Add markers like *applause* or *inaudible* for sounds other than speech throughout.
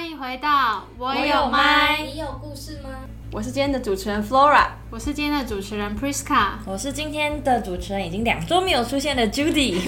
欢迎回到我有麦，你有故事吗？我是今天的主持人 Flora。我是今天的主持人 Priska，我是今天的主持人，已经两周没有出现的 Judy。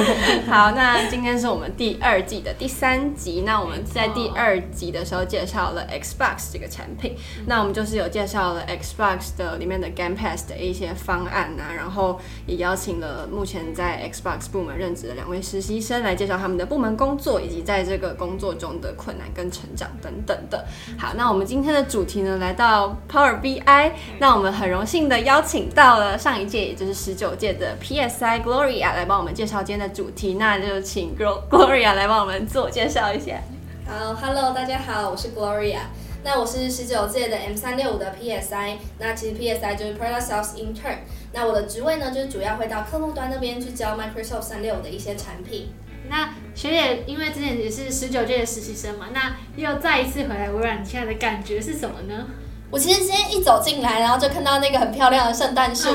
*laughs* 好，那今天是我们第二季的第三集。那我们在第二集的时候介绍了 Xbox 这个产品，那我们就是有介绍了 Xbox 的里面的 Game Pass 的一些方案啊，然后也邀请了目前在 Xbox 部门任职的两位实习生来介绍他们的部门工作以及在这个工作中的困难跟成长等等的。好，那我们今天的主题呢，来到 Power BI，那我们。很荣幸的邀请到了上一届，也就是十九届的 PSI Gloria 来帮我们介绍今天的主题，那就请 Gloria 来帮我们自我介绍一下。好，Hello，大家好，我是 Gloria。那我是十九届的 M 三六五的 PSI。那其实 PSI 就是 Product Sales Intern。那我的职位呢，就是主要会到客户端那边去教 Microsoft 三六五的一些产品。那学姐因为之前也是十九届的实习生嘛，那又再一次回来微软，你现在的感觉是什么呢？我其实今天一走进来，然后就看到那个很漂亮的圣诞树，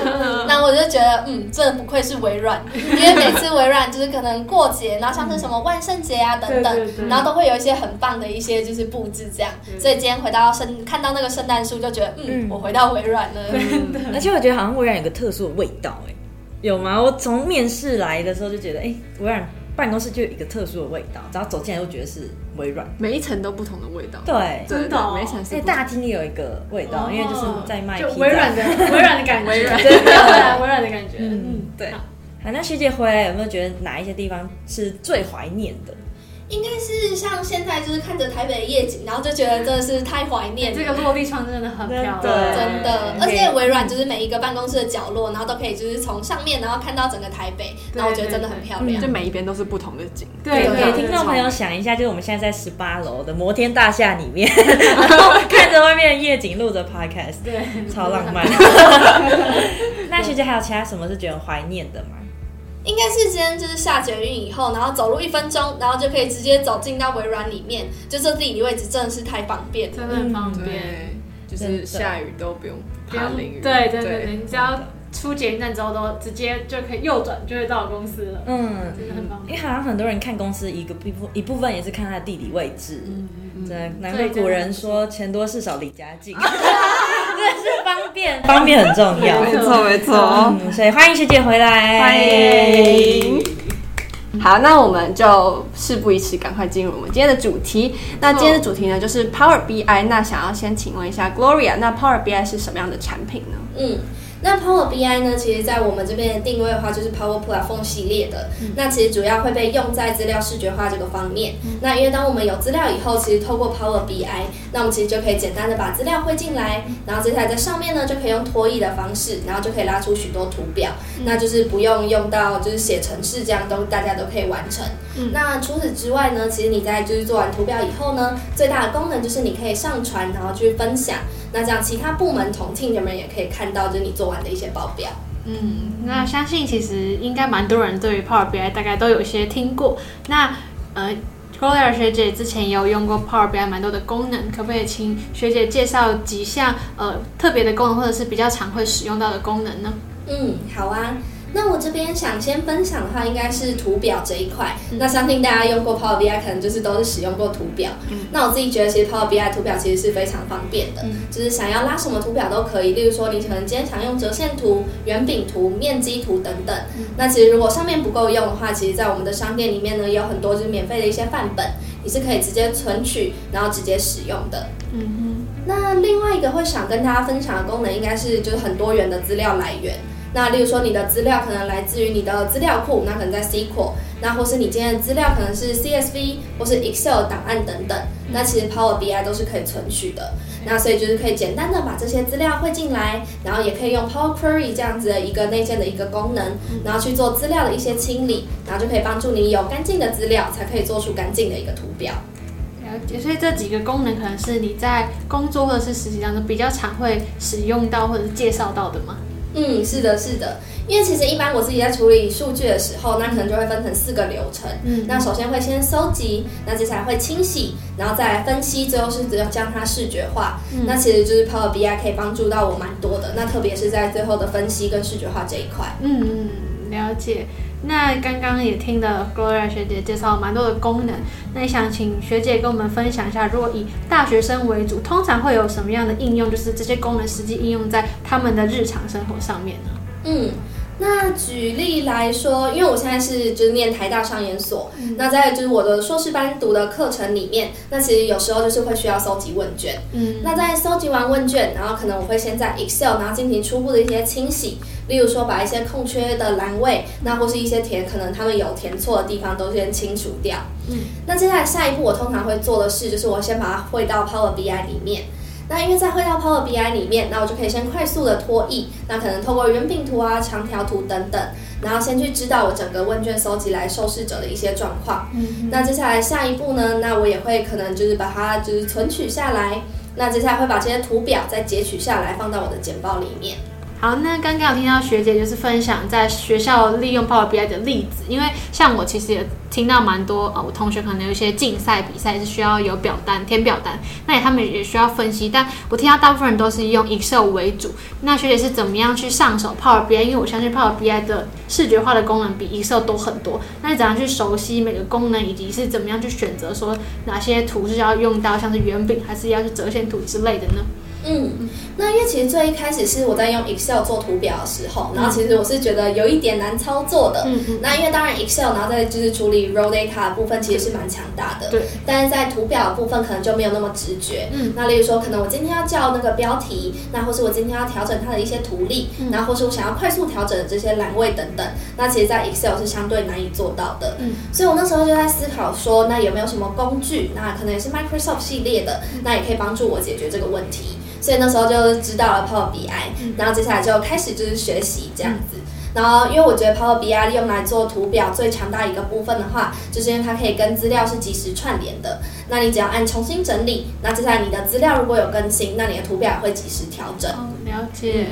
那我就觉得，嗯，真的不愧是微软，*laughs* 因为每次微软就是可能过节，然后像是什么万圣节啊等等，然后都会有一些很棒的一些就是布置这样，所以今天回到圣看到那个圣诞树，就觉得，嗯，我回到微软了。而且我觉得好像微软有个特殊的味道，哎，有吗？我从面试来的时候就觉得，哎，微软。办公室就有一个特殊的味道，只要走进来都觉得是微软，每一层都不同的味道。对，真的，每一层。所以大厅也有一个味道，因为就是在卖就微软的微软的感觉，*laughs* 微软对，微软的感觉。嗯，对。好，那学姐回来有没有觉得哪一些地方是最怀念的？应该是像现在就是看着台北的夜景，然后就觉得真的是太怀念。这个落地窗真的很漂亮，对，真的。而且微软就是每一个办公室的角落，然后都可以就是从上面然后看到整个台北，然后我觉得真的很漂亮。就每一边都是不同的景。对，给听众朋友想一下，就是我们现在在十八楼的摩天大厦里面，然 *laughs* 后看着外面的夜景，录着 podcast，对，超浪漫。*laughs* 那学姐还有其他什么是觉得怀念的吗？应该是今天就是下捷运以后，然后走路一分钟，然后就可以直接走进到微软里面，就这地理位置真的是太方便了，真的很方便，嗯、就是下雨都不用怕淋雨。对对对对，你只要出捷运站之后都直接就可以右转就会到公司了。嗯，真的很方便。因为好像很多人看公司一个一部一部分也是看它的地理位置。嗯嗯，对，难怪古人说钱多事少离家近。*laughs* 真的是方便，方便很重要。没错没错，所以欢迎学姐回来，欢迎。好，那我们就事不宜迟，赶快进入我们今天的主题。那今天的主题呢，就是 Power BI。那想要先请问一下 Gloria，那 Power BI 是什么样的产品呢？嗯。那 Power BI 呢？其实，在我们这边的定位的话，就是 Power Platform 系列的。嗯、那其实主要会被用在资料视觉化这个方面。嗯、那因为当我们有资料以后，其实透过 Power BI，那我们其实就可以简单的把资料汇进来，然后接下来在上面呢，就可以用拖曳的方式，然后就可以拉出许多图表。嗯、那就是不用用到就是写程式这样都大家都可以完成。嗯、那除此之外呢，其实你在就是做完图表以后呢，最大的功能就是你可以上传，然后去分享。那这样，其他部门同 team 的人也可以看到，就是你做完的一些报表。嗯，那相信其实应该蛮多人对于 Power BI 大概都有些听过。那呃，Gloria 学姐之前也有用过 Power BI 蛮多的功能，可不可以请学姐介绍几项呃特别的功能，或者是比较常会使用到的功能呢？嗯，好啊。那我这边想先分享的话，应该是图表这一块。嗯、那相信大家用过 Power BI，可能就是都是使用过图表。嗯、那我自己觉得，其实 Power BI 图表其实是非常方便的，嗯、就是想要拉什么图表都可以。例如说，你可能今天想用折线图、圆饼图、面积图等等。嗯、那其实如果上面不够用的话，其实在我们的商店里面呢，也有很多就是免费的一些范本，你是可以直接存取，然后直接使用的。嗯哼。那另外一个会想跟大家分享的功能，应该是就是很多元的资料来源。那例如说，你的资料可能来自于你的资料库，那可能在 SQL，那或是你今天的资料可能是 CSV 或是 Excel 档案等等，那其实 Power BI 都是可以存取的。那所以就是可以简单的把这些资料汇进来，然后也可以用 Power Query 这样子的一个内建的一个功能，然后去做资料的一些清理，然后就可以帮助你有干净的资料，才可以做出干净的一个图表。了解，所以这几个功能可能是你在工作或者是实习当中比较常会使用到或者是介绍到的吗？嗯，是的，是的，因为其实一般我自己在处理数据的时候，那可能就会分成四个流程。嗯，那首先会先搜集，那接下来会清洗，然后再来分析，最后是只要将它视觉化。嗯，那其实就是 Power BI 可以帮助到我蛮多的。那特别是在最后的分析跟视觉化这一块。嗯嗯，了解。那刚刚也听了 Gloria 学姐介绍蛮多的功能，那也想请学姐跟我们分享一下，如果以大学生为主，通常会有什么样的应用？就是这些功能实际应用在他们的日常生活上面呢？嗯。那举例来说，因为我现在是就是念台大商研所，嗯、那在就是我的硕士班读的课程里面，那其实有时候就是会需要搜集问卷。嗯，那在搜集完问卷，然后可能我会先在 Excel 然后进行初步的一些清洗，例如说把一些空缺的栏位，那或是一些填可能他们有填错的地方都先清除掉。嗯，那接下来下一步我通常会做的事就是我先把它汇到 Power BI 里面。那因为在会到 Power BI 里面，那我就可以先快速的脱译，那可能透过圆饼图啊、长条图等等，然后先去知道我整个问卷收集来受试者的一些状况。嗯，那接下来下一步呢，那我也会可能就是把它就是存取下来，那接下来会把这些图表再截取下来放到我的简报里面。好，那刚刚有听到学姐就是分享在学校利用 Power BI 的例子，因为像我其实也听到蛮多呃，我同学可能有一些竞赛比赛是需要有表单填表单，那他们也需要分析，但我听到大部分人都是用 Excel 为主。那学姐是怎么样去上手 Power BI？因为我相信 Power BI 的视觉化的功能比 Excel 多很多。那你怎样去熟悉每个功能，以及是怎么样去选择说哪些图是要用到，像是圆饼还是要是折线图之类的呢？嗯，那因为其实最一开始是我在用 Excel 做图表的时候，然后其实我是觉得有一点难操作的。嗯嗯。那因为当然 Excel，然后再就是处理 raw data 的部分其实是蛮强大的。对。但是在图表的部分可能就没有那么直觉。嗯。那例如说，可能我今天要叫那个标题，那或是我今天要调整它的一些图例，嗯、然后或是我想要快速调整这些栏位等等，那其实，在 Excel 是相对难以做到的。嗯。所以我那时候就在思考说，那有没有什么工具，那可能也是 Microsoft 系列的，那也可以帮助我解决这个问题。所以那时候就知道了 Power BI，然后接下来就开始就是学习这样子。然后因为我觉得 Power BI 用来做图表最强大一个部分的话，就是因为它可以跟资料是及时串联的。那你只要按重新整理，那接下来你的资料如果有更新，那你的图表也会及时调整。哦，了解。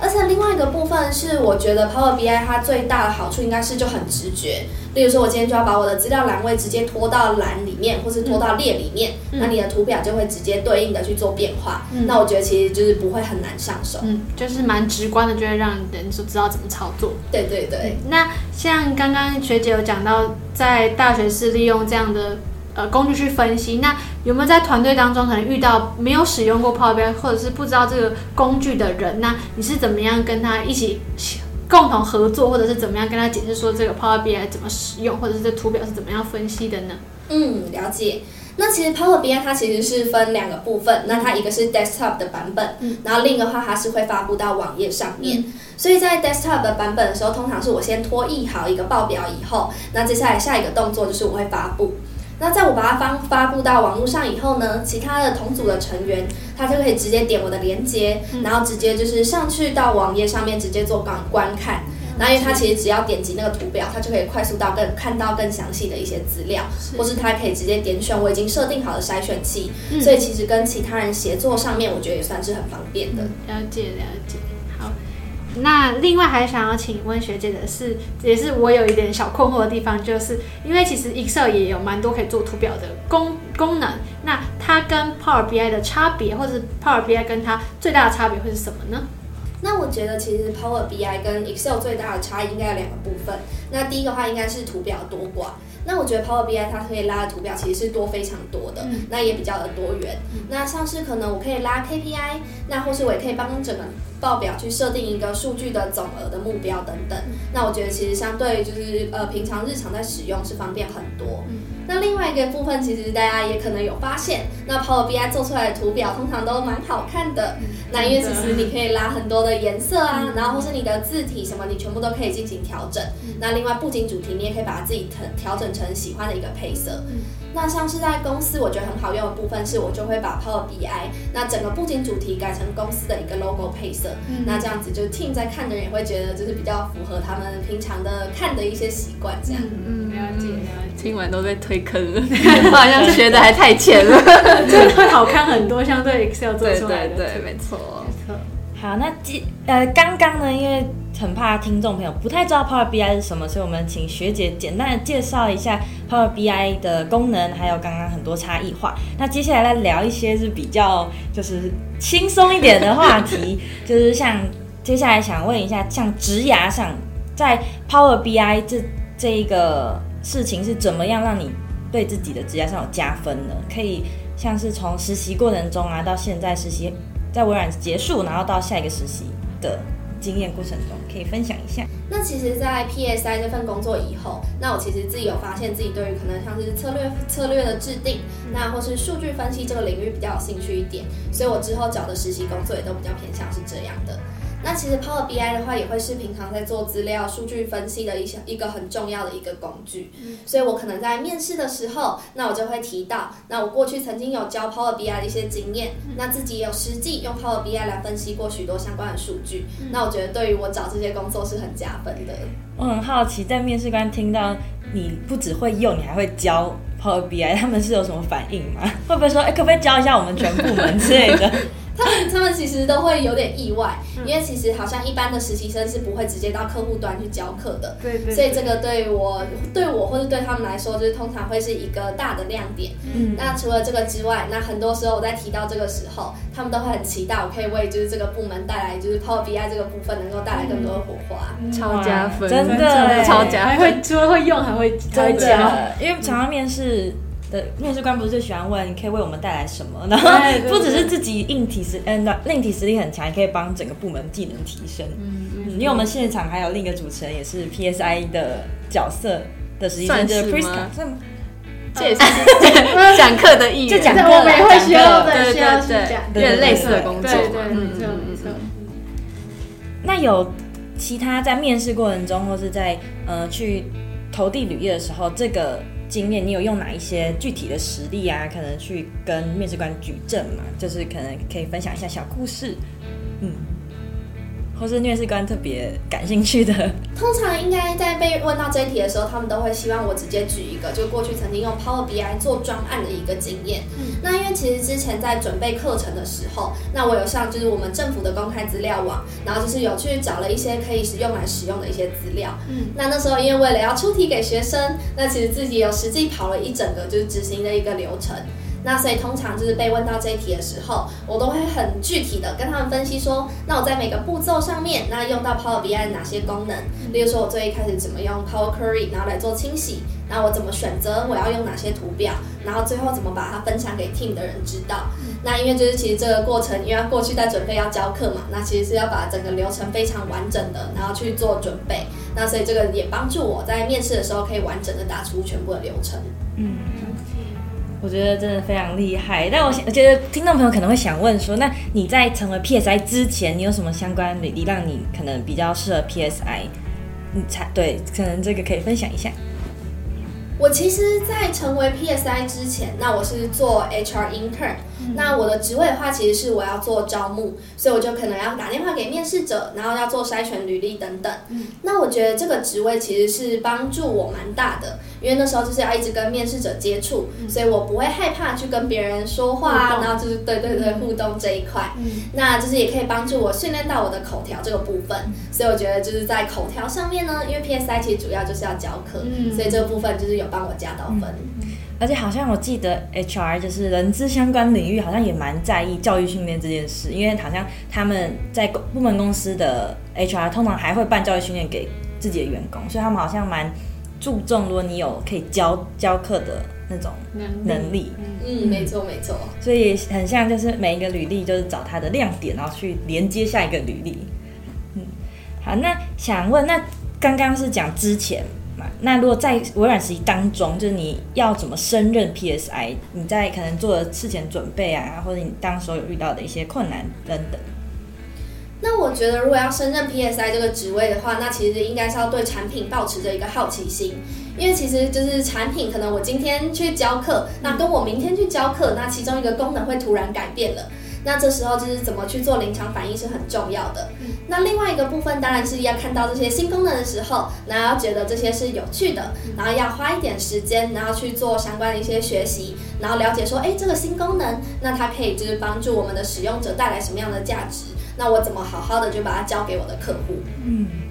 而且另外一个部分是，我觉得 Power BI 它最大的好处应该是就很直觉。例如说，我今天就要把我的资料栏位直接拖到栏里面，或是拖到列里面，嗯、那你的图表就会直接对应的去做变化。嗯、那我觉得其实就是不会很难上手，嗯，就是蛮直观的，就会让人就知道怎么操作。对对对。那像刚刚学姐有讲到，在大学是利用这样的。呃，工具去分析，那有没有在团队当中可能遇到没有使用过 Power BI 或者是不知道这个工具的人？那你是怎么样跟他一起共同合作，或者是怎么样跟他解释说这个 Power BI 怎么使用，或者是这图表是怎么样分析的呢？嗯，了解。那其实 Power BI 它其实是分两个部分，那它一个是 Desktop 的版本，嗯，然后另一个话它是会发布到网页上面。嗯，所以在 Desktop 的版本的时候，通常是我先拖译好一个报表以后，那接下来下一个动作就是我会发布。那在我把它发发布到网络上以后呢，其他的同组的成员他就可以直接点我的链接，嗯、然后直接就是上去到网页上面直接做观观看。那、嗯、因为他其实只要点击那个图表，他就可以快速到更看到更详细的一些资料，是或是他可以直接点选我已经设定好的筛选器。嗯、所以其实跟其他人协作上面，我觉得也算是很方便的。了解了解。那另外还想要请问学姐的是，也是我有一点小困惑的地方，就是因为其实 Excel 也有蛮多可以做图表的功功能，那它跟 Power BI 的差别，或者是 Power BI 跟它最大的差别会是什么呢？那我觉得其实 Power BI 跟 Excel 最大的差异应该有两个部分。那第一个话应该是图表多寡。那我觉得 Power BI 它可以拉的图表其实是多非常多的，嗯、那也比较的多元。嗯、那像是可能我可以拉 KPI，那或是我也可以帮整个报表去设定一个数据的总额的目标等等。嗯、那我觉得其实相对就是呃平常日常在使用是方便很多。嗯、那另外一个部分其实大家也可能有发现，那 Power BI 做出来的图表通常都蛮好看的。嗯、那因为其实你可以拉很多的颜色啊，嗯、然后或是你的字体什么，你全部都可以进行调整。嗯、那另外布景主题你也可以把它自己调调整成喜欢的一个配色。嗯那像是在公司，我觉得很好用的部分是，我就会把 Power BI 那整个布景主题改成公司的一个 logo 配色。嗯、那这样子就 team 在看的人也会觉得就是比较符合他们平常的看的一些习惯，这样。听完都被推坑了，我好像学的还太浅了，真的会好看很多，相对 Excel 做出来的。对对对，没错。没错。好，那记呃刚刚呢，因为。很怕听众朋友不太知道 Power BI 是什么，所以我们请学姐简单的介绍一下 Power BI 的功能，还有刚刚很多差异化。那接下来来聊一些是比较就是轻松一点的话题，就是像接下来想问一下，像职涯上在 Power BI 这这一个事情是怎么样让你对自己的职业上有加分呢？可以像是从实习过程中啊，到现在实习在微软结束，然后到下一个实习的经验过程中，可以分享一下。那其实，在 PSI 这份工作以后，那我其实自己有发现自己对于可能像是策略策略的制定，那或是数据分析这个领域比较有兴趣一点，所以我之后找的实习工作也都比较偏向是这样的。那其实 Power BI 的话，也会是平常在做资料数据分析的一些一个很重要的一个工具。嗯，所以我可能在面试的时候，那我就会提到，那我过去曾经有教 Power BI 的一些经验，那自己也有实际用 Power BI 来分析过许多相关的数据。那我觉得对于我找这些工作是很加分的。我很好奇，在面试官听到你不只会用，你还会教 Power BI，他们是有什么反应吗？会不会说，哎，可不可以教一下我们全部门之类的？*laughs* 他们他们其实都会有点意外，因为其实好像一般的实习生是不会直接到客户端去教课的，对对。所以这个对我对我或者对他们来说，就是通常会是一个大的亮点。嗯。那除了这个之外，那很多时候我在提到这个时候，他们都会很期待我可以为就是这个部门带来就是 Power BI 这个部分能够带来更多的火花，超加分，真的超加分，还会除了会用还会教，因为常常面试。的面试官不是最喜欢问，你可以为我们带来什么？*laughs* 然后不只是自己硬体实，嗯，硬体实力很强，也可以帮整个部门技能提升。嗯嗯。因为我们现场还有另一个主持人，也是 PSI 的角色的实习生，就是 Priska，这也是 *laughs* 讲课的意义。就讲课，我们也会需要的，需要去讲，有点类似的工作。对对，没错没错。那有其他在面试过程中，或是在呃去投递履历的时候，这个。经验，你有用哪一些具体的实例啊？可能去跟面试官举证嘛？就是可能可以分享一下小故事，嗯。或是面试官特别感兴趣的，*laughs* 通常应该在被问到这一题的时候，他们都会希望我直接举一个，就过去曾经用 Power BI 做专案的一个经验。嗯，那因为其实之前在准备课程的时候，那我有上就是我们政府的公开资料网，然后就是有去找了一些可以使用来使用的一些资料。嗯，那那时候因为为了要出题给学生，那其实自己有实际跑了一整个就是执行的一个流程。那所以通常就是被问到这一题的时候，我都会很具体的跟他们分析说，那我在每个步骤上面，那用到 Power BI 哪些功能？例如说，我最一开始怎么用 Power Query，然后来做清洗，然后我怎么选择我要用哪些图表，然后最后怎么把它分享给 Team 的人知道。那因为就是其实这个过程，因为要过去在准备要教课嘛，那其实是要把整个流程非常完整的，然后去做准备。那所以这个也帮助我在面试的时候可以完整的打出全部的流程。嗯。我觉得真的非常厉害，但我想，我觉得听众朋友可能会想问说，那你在成为 PSI 之前，你有什么相关履历让你可能比较适合 PSI？你才对，可能这个可以分享一下。我其实，在成为 PSI 之前，那我是做 HR intern。那我的职位的话，其实是我要做招募，所以我就可能要打电话给面试者，然后要做筛选履历等等。嗯，那我觉得这个职位其实是帮助我蛮大的，因为那时候就是要一直跟面试者接触，所以我不会害怕去跟别人说话啊，然后就是对对对互动这一块。嗯，那就是也可以帮助我训练到我的口条这个部分，所以我觉得就是在口条上面呢，因为 PSI 其实主要就是要教课，嗯，所以这个部分就是有帮我加到分。而且好像我记得 HR 就是人资相关领域，好像也蛮在意教育训练这件事，因为好像他们在部门公司的 HR 通常还会办教育训练给自己的员工，所以他们好像蛮注重，如果你有可以教教课的那种能力。嗯，没错没错。所以很像就是每一个履历就是找它的亮点，然后去连接下一个履历。嗯，好，那想问，那刚刚是讲之前。那如果在微软实习当中，就是你要怎么胜任 PSI？你在可能做的事前准备啊，或者你当时候有遇到的一些困难等等。那我觉得，如果要胜任 PSI 这个职位的话，那其实应该是要对产品保持着一个好奇心，因为其实就是产品，可能我今天去教课，那跟我明天去教课，那其中一个功能会突然改变了。那这时候就是怎么去做临场反应是很重要的。那另外一个部分当然是要看到这些新功能的时候，然后要觉得这些是有趣的，然后要花一点时间，然后去做相关的一些学习，然后了解说，哎，这个新功能，那它可以就是帮助我们的使用者带来什么样的价值？那我怎么好好的就把它交给我的客户？嗯。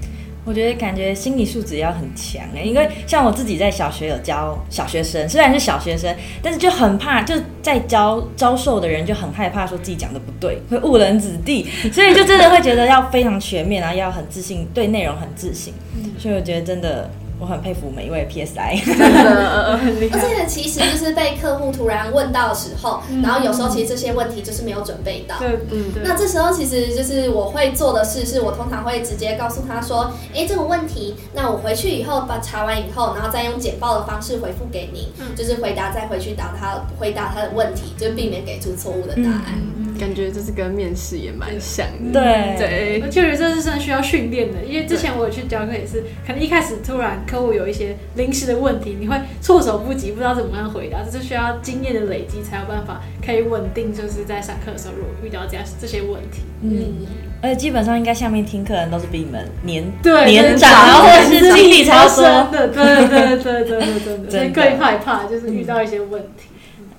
我觉得感觉心理素质要很强哎，因为像我自己在小学有教小学生，虽然是小学生，但是就很怕，就在教教授的人就很害怕说自己讲的不对，会误人子弟，*laughs* 所以就真的会觉得要非常全面，然后要很自信，对内容很自信。所以我觉得真的。我很佩服每一位 PSI，真的，而且其实就是被客户突然问到的时候，然后有时候其实这些问题就是没有准备到。对，嗯，那这时候其实就是我会做的事，是我通常会直接告诉他说：“哎，这个问题，那我回去以后把查完以后，然后再用简报的方式回复给您，就是回答再回去答他回答他的问题，就避免给出错误的答案。”感觉这是跟面试也蛮像的。对对，确实这是真的需要训练的，因为之前我有去教课也是，可能一开始突然。客户有一些临时的问题，你会措手不及，不知道怎么样回答，这是需要经验的累积才有办法可以稳定。就是在上课的时候，如果遇到这样这些问题，嗯，而且基本上应该下面听课的人都是比你们年对年长，然后或者是经历超深的，对对对对对对，*laughs* 所以更害怕就是遇到一些问题。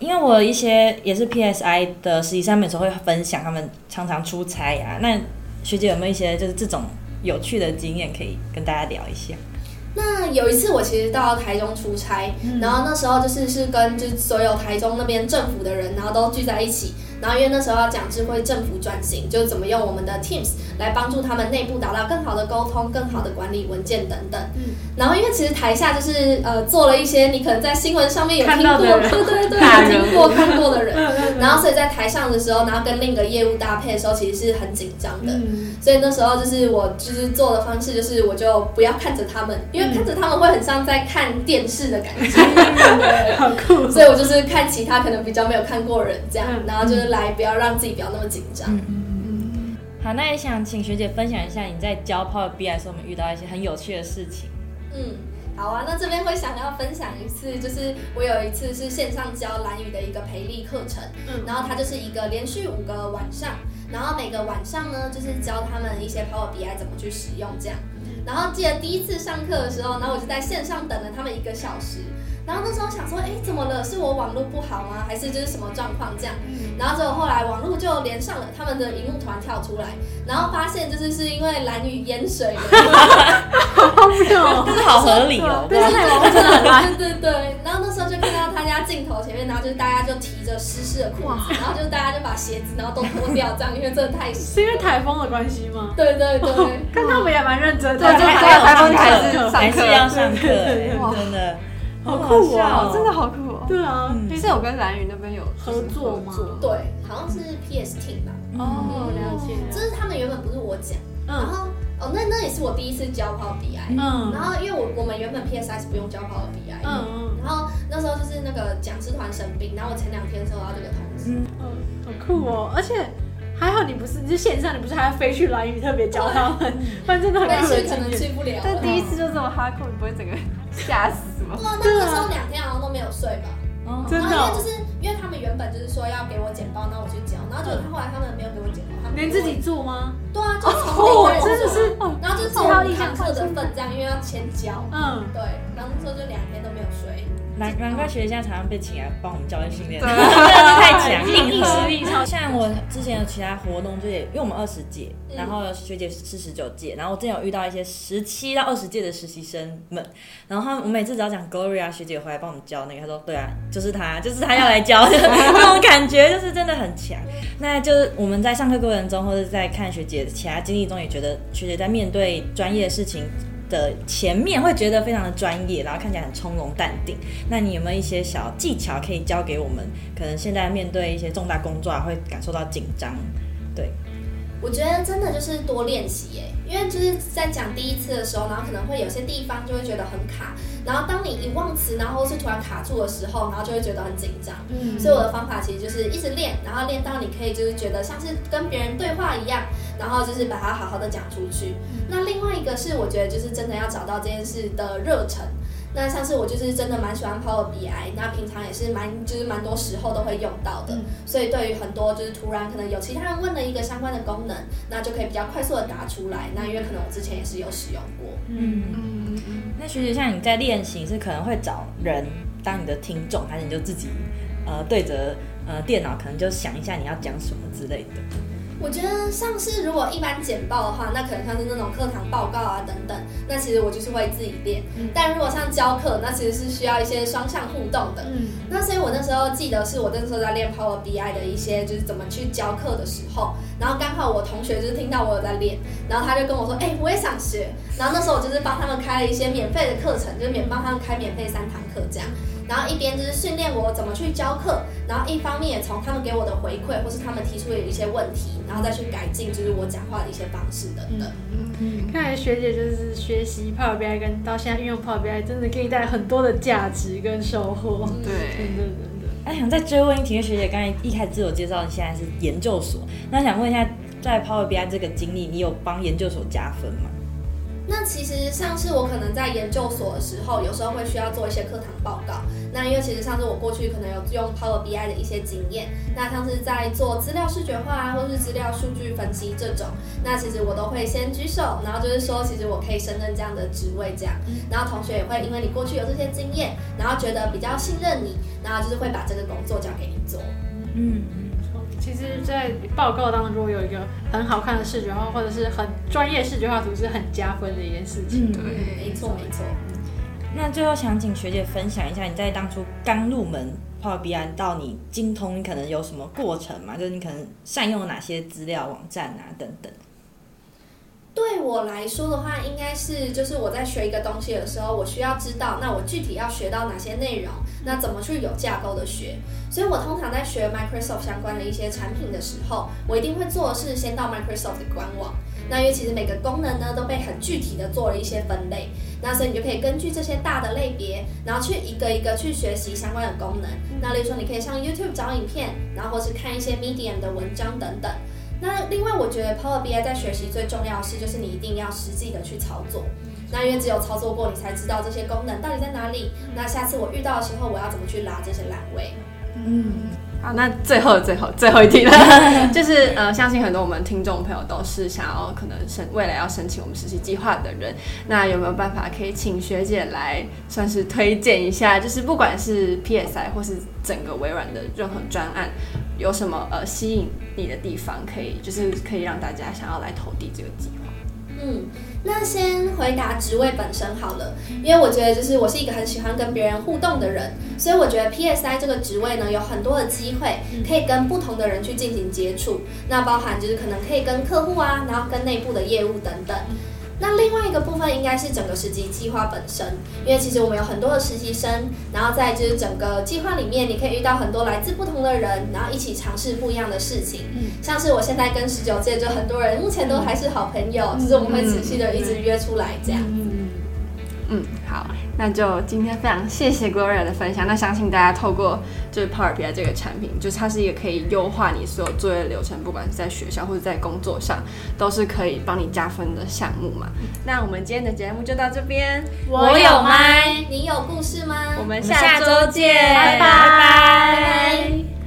因为我一些也是 PSI 的实习生，有时候会分享他们常常出差啊。那学姐有没有一些就是这种有趣的经验可以跟大家聊一下？那有一次我其实到台中出差，嗯、然后那时候就是是跟就是所有台中那边政府的人，然后都聚在一起。然后因为那时候要讲智慧政府转型，就怎么用我们的 Teams 来帮助他们内部达到更好的沟通、更好的管理文件等等。嗯。然后因为其实台下就是呃做了一些你可能在新闻上面有听过，*laughs* 对对对，有听过看过的人。*laughs* 然后所以在台上的时候，然后跟另一个业务搭配的时候，其实是很紧张的。嗯。所以那时候就是我就是做的方式就是我就不要看着他们，因为看着他们会很像在看电视的感觉。对，*laughs* 好酷。所以我就是看其他可能比较没有看过人这样，然后就是。来，不要让自己不要那么紧张。嗯嗯嗯。好，那也想请学姐分享一下你在教 Power BI 的时候，我们遇到一些很有趣的事情。嗯，好啊，那这边会想要分享一次，就是我有一次是线上教蓝语的一个培力课程，嗯，然后它就是一个连续五个晚上，然后每个晚上呢，就是教他们一些 Power BI 怎么去使用这样。然后记得第一次上课的时候，然后我就在线上等了他们一个小时。然后那时候想说，哎，怎么了？是我网络不好吗？还是就是什么状况这样？然后结果后来网络就连上了，他们的荧幕团跳出来，然后发现就是是因为蓝雨淹水了，*laughs* 好妙，这是好合理哦，对对对对对。然后那时候就看到他家镜头前面，然后就是大家就提着湿湿的裤子，然后就是大家就把鞋子然后都脱掉，这样因为真的太湿。是因为台风的关系吗？对对对，*laughs* 看他们也蛮认真的，对，还有台风还是还是要上课，真的。好酷哦，真的好酷哦！对啊，其实我跟蓝宇那边有合作吗？对，好像是 PS Team 吧。哦，了解。就是他们原本不是我讲，然后哦，那那也是我第一次交 Power BI。嗯。然后因为我我们原本 PSI 是不用交 Power BI。嗯嗯。然后那时候就是那个讲师团生病，然后我前两天收到这个通知。嗯，好酷哦！而且还好你不是你是线上，你不是还要飞去蓝屿特别教他们？不然真的很可能去不了。但第一次就这么哈扣，你不会整个吓死？我！对啊，那个时候两天好像都没有睡吧？哦，真的。因为就是因为他们原本就是说要给我剪报，那我去剪，然后结果他后来他们没有给我剪包，他们连自己做吗？对啊，就从那真的是，然后就从一堂课的份这样，因为要先交，嗯，对，然后那时候就两天都没有睡。难难怪学姐现在常常被请来帮我们教练训练，真的是太强，*laughs* 硬实力超。像我之前有其他活动，就也因为我们二十届，然后学姐是十九届，然后我之前有遇到一些十七到二十届的实习生们，然后我每次只要讲 Gloria 学姐回来帮我们教那个，他说对啊，就是他，就是他要来教的 *laughs* 那种感觉，就是真的很强。那就是我们在上课过程中，或者在看学姐的其他经历中，也觉得学姐在面对专业的事情的前面会觉得非常的专业，然后看起来很从容淡定。那你有没有一些小技巧可以教给我们？可能现在面对一些重大工作啊，会感受到紧张。对，我觉得真的就是多练习耶，因为就是在讲第一次的时候，然后可能会有些地方就会觉得很卡。然后当你一忘词，然后是突然卡住的时候，然后就会觉得很紧张。嗯，所以我的方法其实就是一直练，然后练到你可以就是觉得像是跟别人对话一样，然后就是把它好好的讲出去。嗯，那另外一个是我觉得就是真的要找到这件事的热忱。那上次我就是真的蛮喜欢 Power BI，那平常也是蛮就是蛮多时候都会用到的。嗯，所以对于很多就是突然可能有其他人问了一个相关的功能，那就可以比较快速的答出来。那因为可能我之前也是有使用过。嗯嗯嗯。那学姐像你在练习是可能会找人当你的听众，还是你就自己呃对着呃电脑可能就想一下你要讲什么之类的？我觉得像是如果一般简报的话，那可能像是那种课堂报告啊等等，那其实我就是会自己练。嗯、但如果像教课，那其实是需要一些双向互动的。嗯，那所以我那时候记得是我那时候在练 Power BI 的一些就是怎么去教课的时候，然后刚好我同学就是听到我有在练，然后他就跟我说，哎、欸，我也想学。然后那时候我就是帮他们开了一些免费的课程，就是免帮他们开免费三堂课这样。然后一边就是训练我怎么去教课，然后一方面也从他们给我的回馈，或是他们提出的一些问题，然后再去改进，就是我讲话的一些方式等等。嗯嗯，看来学姐就是学习 Power BI 跟到现在运用 Power BI，真的可以带来很多的价值跟收获。对，真的真的。哎，想再追问一题，学姐刚才一开始自我介绍，你现在是研究所，那想问一下，在 Power BI 这个经历，你有帮研究所加分吗？那其实上次我可能在研究所的时候，有时候会需要做一些课堂报告。那因为其实上次我过去可能有用 Power BI 的一些经验，那像是在做资料视觉化啊，或是资料数据分析这种，那其实我都会先举手，然后就是说，其实我可以胜任这样的职位这样。然后同学也会因为你过去有这些经验，然后觉得比较信任你，然后就是会把这个工作交给你做。嗯。其实，在报告当中，有一个很好看的视觉化，或者是很专业视觉化图，是很加分的一件事情。嗯、对，没错没错。那最后想请学姐分享一下，你在当初刚入门 Power BI 到你精通，你可能有什么过程嘛？就是你可能善用哪些资料网站啊等等。对我来说的话，应该是就是我在学一个东西的时候，我需要知道，那我具体要学到哪些内容，那怎么去有架构的学。所以我通常在学 Microsoft 相关的一些产品的时候，我一定会做的是先到 Microsoft 的官网。那因为其实每个功能呢都被很具体的做了一些分类，那所以你就可以根据这些大的类别，然后去一个一个去学习相关的功能。那例如说，你可以上 YouTube 找影片，然后或是看一些 Medium 的文章等等。那另外，我觉得 Power BI 在学习最重要的是，就是你一定要实际的去操作。那因为只有操作过，你才知道这些功能到底在哪里。那下次我遇到的时候，我要怎么去拉这些栏位？嗯，好，那最后最后最后一题了，*laughs* 就是呃，相信很多我们听众朋友都是想要可能申未来要申请我们实习计划的人。那有没有办法可以请学姐来算是推荐一下？就是不管是 PSI 或是整个微软的任何专案。有什么呃吸引你的地方，可以就是可以让大家想要来投递这个计划？嗯，那先回答职位本身好了，因为我觉得就是我是一个很喜欢跟别人互动的人，所以我觉得 PSI 这个职位呢，有很多的机会可以跟不同的人去进行接触，那包含就是可能可以跟客户啊，然后跟内部的业务等等。那另外一个部分应该是整个实习计划本身，因为其实我们有很多的实习生，然后在就是整个计划里面，你可以遇到很多来自不同的人，然后一起尝试不一样的事情。嗯，像是我现在跟十九届就很多人，目前都还是好朋友，就是我们会持续的一直约出来这样。嗯，嗯，好。那就今天非常谢谢 Gloria 的分享。那相信大家透过就是 Power BI 这个产品，就是它是一个可以优化你所有作业流程，不管是在学校或者在工作上，都是可以帮你加分的项目嘛。那我们今天的节目就到这边。我有麦，你有故事吗？我们下周见，拜拜。拜拜。